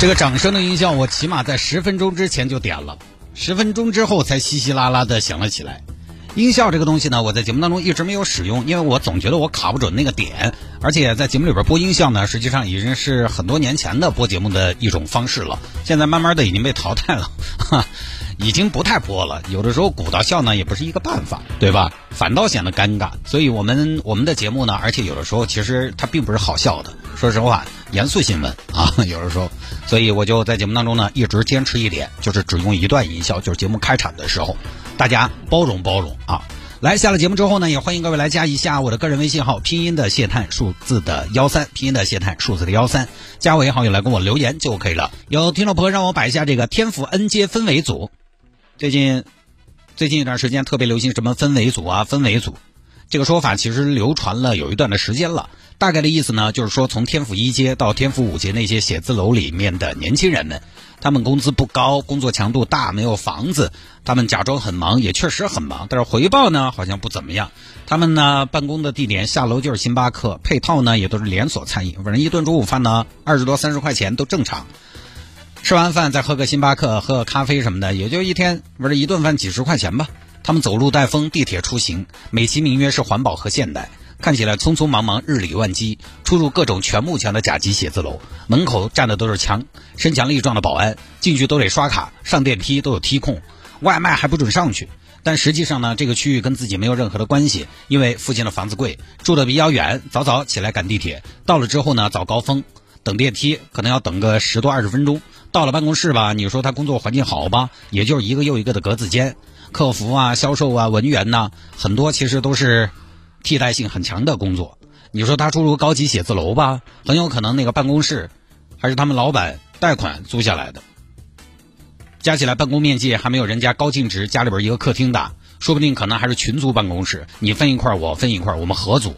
这个掌声的音效，我起码在十分钟之前就点了，十分钟之后才稀稀拉拉的响了起来。音效这个东西呢，我在节目当中一直没有使用，因为我总觉得我卡不准那个点，而且在节目里边播音效呢，实际上已经是很多年前的播节目的一种方式了，现在慢慢的已经被淘汰了，哈，已经不太播了。有的时候鼓捣笑呢也不是一个办法，对吧？反倒显得尴尬。所以我们我们的节目呢，而且有的时候其实它并不是好笑的，说实话，严肃新闻啊，有的时候，所以我就在节目当中呢一直坚持一点，就是只用一段音效，就是节目开场的时候。大家包容包容啊！来下了节目之后呢，也欢迎各位来加一下我的个人微信号，拼音的谢探，数字的幺三，拼音的谢探，数字的幺三，加为好友来跟我留言就可以了。有听众朋友让我摆一下这个天府 N 街氛围组，最近最近一段时间特别流行什么氛围组啊，氛围组这个说法其实流传了有一段的时间了。大概的意思呢，就是说从天府一街到天府五街那些写字楼里面的年轻人们。他们工资不高，工作强度大，没有房子。他们假装很忙，也确实很忙，但是回报呢好像不怎么样。他们呢办公的地点下楼就是星巴克，配套呢也都是连锁餐饮，反正一顿中午饭呢二十多三十块钱都正常。吃完饭再喝个星巴克，喝个咖啡什么的，也就一天不是一顿饭几十块钱吧。他们走路带风，地铁出行，美其名曰是环保和现代。看起来匆匆忙忙，日理万机，出入各种全幕墙的甲级写字楼，门口站的都是强身强力壮的保安，进去都得刷卡，上电梯都有梯控，外卖还不准上去。但实际上呢，这个区域跟自己没有任何的关系，因为附近的房子贵，住的比较远，早早起来赶地铁，到了之后呢，早高峰等电梯，可能要等个十多二十分钟。到了办公室吧，你说他工作环境好吧，也就是一个又一个的格子间，客服啊、销售啊、文员呐，很多其实都是。替代性很强的工作，你说他出入高级写字楼吧，很有可能那个办公室还是他们老板贷款租下来的，加起来办公面积还没有人家高净值家里边一个客厅大，说不定可能还是群租办公室，你分一块我分一块我们合租，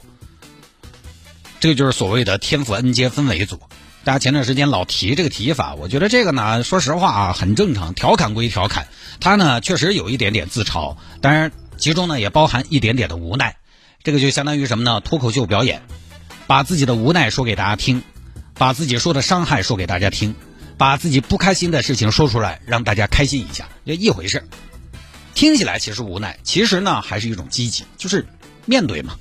这就是所谓的天府 N 街氛围组。大家前段时间老提这个提法，我觉得这个呢，说实话啊，很正常，调侃归调侃，他呢确实有一点点自嘲，当然其中呢也包含一点点的无奈。这个就相当于什么呢？脱口秀表演，把自己的无奈说给大家听，把自己说的伤害说给大家听，把自己不开心的事情说出来，让大家开心一下，就一回事。听起来其实无奈，其实呢还是一种积极，就是面对嘛，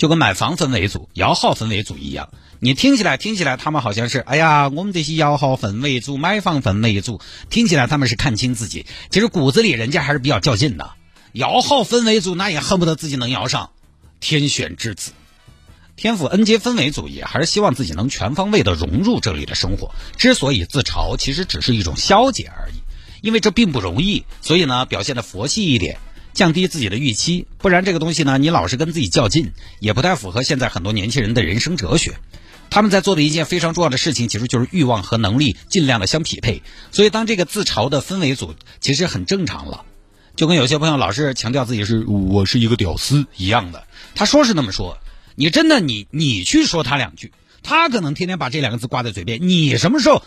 就跟买房分为组、摇号分为组一样。你听起来听起来他们好像是，哎呀，我们这些摇号分为组、买房分为组，听起来他们是看清自己，其实骨子里人家还是比较较劲的。摇号分为组，那也恨不得自己能摇上。天选之子，天府 N 街氛围组也还是希望自己能全方位的融入这里的生活。之所以自嘲，其实只是一种消解而已，因为这并不容易，所以呢，表现的佛系一点，降低自己的预期。不然这个东西呢，你老是跟自己较劲，也不太符合现在很多年轻人的人生哲学。他们在做的一件非常重要的事情，其实就是欲望和能力尽量的相匹配。所以当这个自嘲的氛围组，其实很正常了。就跟有些朋友老是强调自己是我是一个屌丝一样的，他说是那么说，你真的你你去说他两句，他可能天天把这两个字挂在嘴边，你什么时候，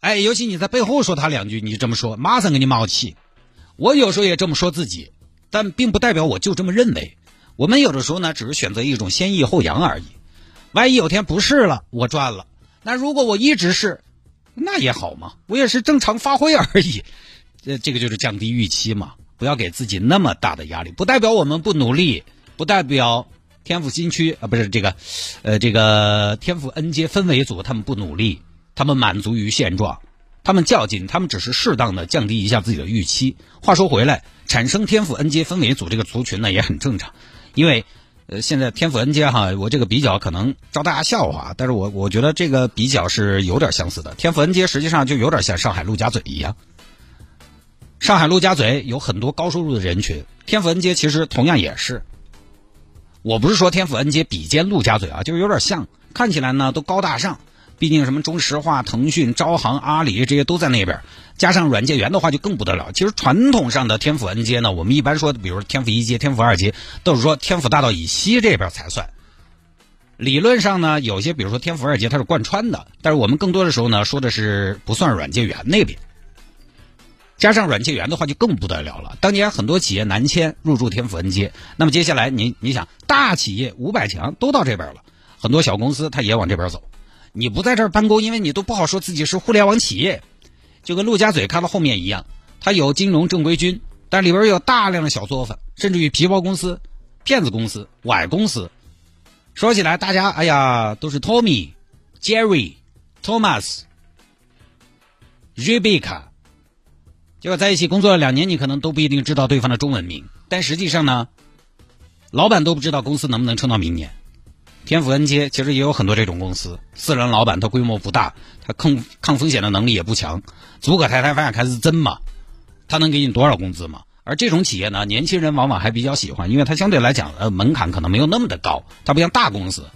哎，尤其你在背后说他两句，你就这么说，马上给你冒气。我有时候也这么说自己，但并不代表我就这么认为。我们有的时候呢，只是选择一种先抑后扬而已。万一有天不是了，我赚了。那如果我一直是，那也好嘛，我也是正常发挥而已。这这个就是降低预期嘛。不要给自己那么大的压力，不代表我们不努力，不代表天府新区啊，不是这个，呃，这个天府 N 街氛围组他们不努力，他们满足于现状，他们较劲，他们只是适当的降低一下自己的预期。话说回来，产生天府 N 街氛围组这个族群呢也很正常，因为呃现在天府 N 街哈，我这个比较可能招大家笑话，但是我我觉得这个比较是有点相似的。天府 N 街实际上就有点像上海陆家嘴一样。上海陆家嘴有很多高收入的人群，天府 N 街其实同样也是。我不是说天府 N 街比肩陆家嘴啊，就是有点像，看起来呢都高大上，毕竟什么中石化、腾讯、招行、阿里这些都在那边，加上软件园的话就更不得了。其实传统上的天府 N 街呢，我们一般说，比如天府一街、天府二街，都是说天府大道以西这边才算。理论上呢，有些比如说天府二街它是贯穿的，但是我们更多的时候呢说的是不算软件园那边。加上软件园的话就更不得了了。当年很多企业南迁入驻天府 N 街，那么接下来你你想，大企业五百强都到这边了，很多小公司它也往这边走。你不在这儿办公，因为你都不好说自己是互联网企业，就跟陆家嘴开到后面一样，它有金融正规军，但里边有大量的小作坊，甚至于皮包公司、骗子公司、歪公司。说起来，大家哎呀都是 Tommy、Jerry、Thomas、Rebecca。结果在一起工作了两年，你可能都不一定知道对方的中文名，但实际上呢，老板都不知道公司能不能撑到明年。天府 N 街其实也有很多这种公司，私人老板他规模不大，他抗抗风险的能力也不强，租个台台饭开始增嘛，他能给你多少工资嘛？而这种企业呢，年轻人往往还比较喜欢，因为它相对来讲呃门槛可能没有那么的高，它不像大公司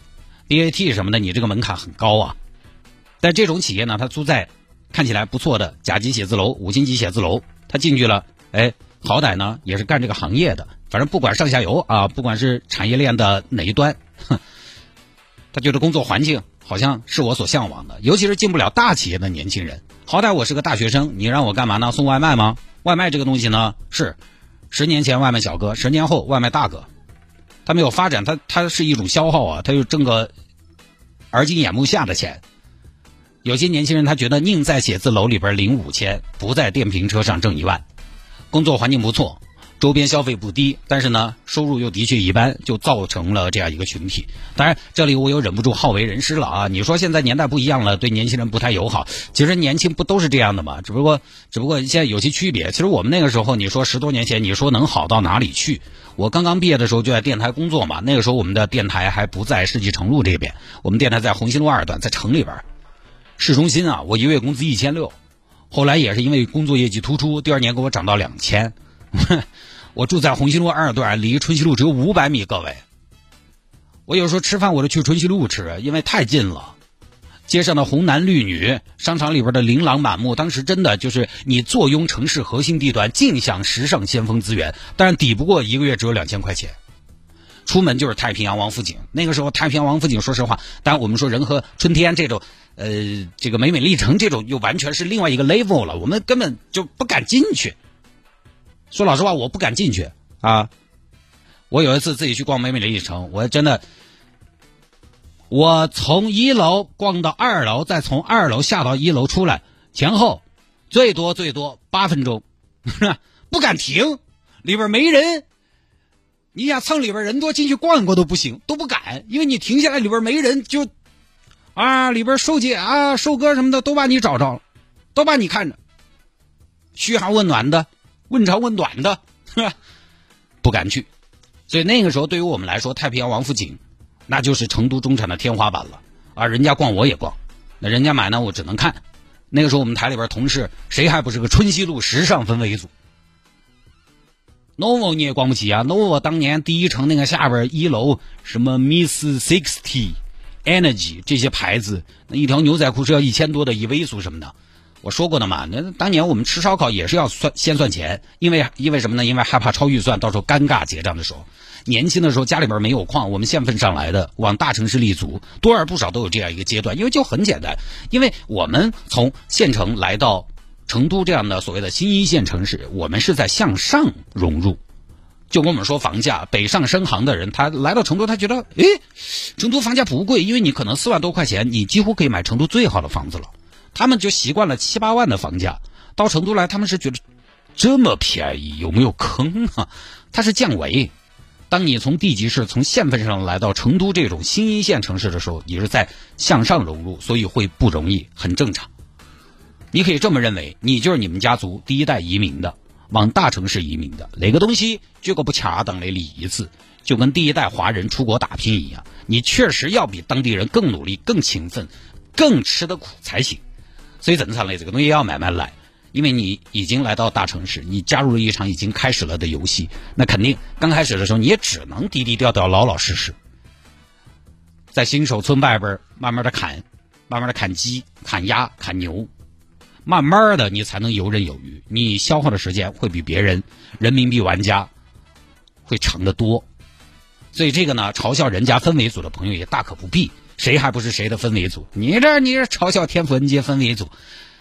，BAT 什么的，你这个门槛很高啊。但这种企业呢，它租在。看起来不错的甲级写字楼、五星级写字楼，他进去了，哎，好歹呢也是干这个行业的，反正不管上下游啊，不管是产业链的哪一端，哼，他觉得工作环境好像是我所向往的，尤其是进不了大企业的年轻人，好歹我是个大学生，你让我干嘛呢？送外卖吗？外卖这个东西呢，是十年前外卖小哥，十年后外卖大哥，他没有发展，他他是一种消耗啊，他就挣个耳今眼目下的钱。有些年轻人他觉得宁在写字楼里边领五千，不在电瓶车上挣一万，工作环境不错，周边消费不低，但是呢收入又的确一般，就造成了这样一个群体。当然，这里我又忍不住好为人师了啊！你说现在年代不一样了，对年轻人不太友好。其实年轻不都是这样的吗？只不过只不过现在有些区别。其实我们那个时候，你说十多年前，你说能好到哪里去？我刚刚毕业的时候就在电台工作嘛，那个时候我们的电台还不在世纪城路这边，我们电台在红星路二段，在城里边。市中心啊，我一个月工资一千六，后来也是因为工作业绩突出，第二年给我涨到两千。我住在红星路二段，离春熙路只有五百米，各位。我有时候吃饭我都去春熙路吃，因为太近了。街上的红男绿女，商场里边的琳琅满目，当时真的就是你坐拥城市核心地段，尽享时尚先锋资源，但是抵不过一个月只有两千块钱。出门就是太平洋王府井，那个时候太平洋王府井，说实话，当然我们说人和春天这种。呃，这个美美丽城这种又完全是另外一个 level 了，我们根本就不敢进去。说老实话，我不敢进去啊。我有一次自己去逛美美丽城，我真的，我从一楼逛到二楼，再从二楼下到一楼出来，前后最多最多八分钟，不敢停，里边没人。你想蹭里边人多进去逛一逛都不行，都不敢，因为你停下来里边没人就。啊，里边售姐啊、售哥什么的都把你找着了，都把你看着，嘘寒问暖的，问长问短的，不敢去。所以那个时候对于我们来说，太平洋王府井那就是成都中产的天花板了。啊，人家逛我也逛，那人家买呢我只能看。那个时候我们台里边同事谁还不是个春熙路时尚氛围组？novo 你也逛不起啊，novo 当年第一城那个下边一楼什么 Miss Sixty。Energy 这些牌子，那一条牛仔裤是要一千多的，以微素什么的，我说过的嘛。那当年我们吃烧烤也是要算先算钱，因为因为什么呢？因为害怕超预算，到时候尴尬结账的时候。年轻的时候家里边没有矿，我们县份上来的，往大城市立足，多而不少都有这样一个阶段。因为就很简单，因为我们从县城来到成都这样的所谓的新一线城市，我们是在向上融入。就跟我们说房价北上深杭的人，他来到成都，他觉得，诶，成都房价不贵，因为你可能四万多块钱，你几乎可以买成都最好的房子了。他们就习惯了七八万的房价，到成都来，他们是觉得这么便宜，有没有坑啊？它是降维。当你从地级市、从县份上来到成都这种新一线城市的时候，你是在向上融入，所以会不容易，很正常。你可以这么认为，你就是你们家族第一代移民的。往大城市移民的哪个东西，这个不恰当的例子，就跟第一代华人出国打拼一样，你确实要比当地人更努力、更勤奋、更吃得苦才行。所以正常的这个东西要慢慢来，因为你已经来到大城市，你加入了一场已经开始了的游戏，那肯定刚开始的时候你也只能低低调调、老老实实，在新手村外边慢慢的砍，慢慢的砍鸡、砍鸭、砍牛，慢慢的你才能游刃有余。你消耗的时间会比别人人民币玩家会长得多。所以这个呢，嘲笑人家氛围组的朋友也大可不必。谁还不是谁的分为组？你这你这嘲笑天府文街分为组，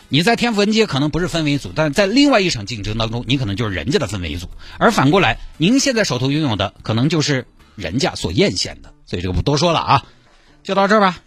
你在天府文街可能不是分为组，但在另外一场竞争当中，你可能就是人家的分为组。而反过来，您现在手头拥有的可能就是人家所艳羡的。所以这个不多说了啊，就到这儿吧。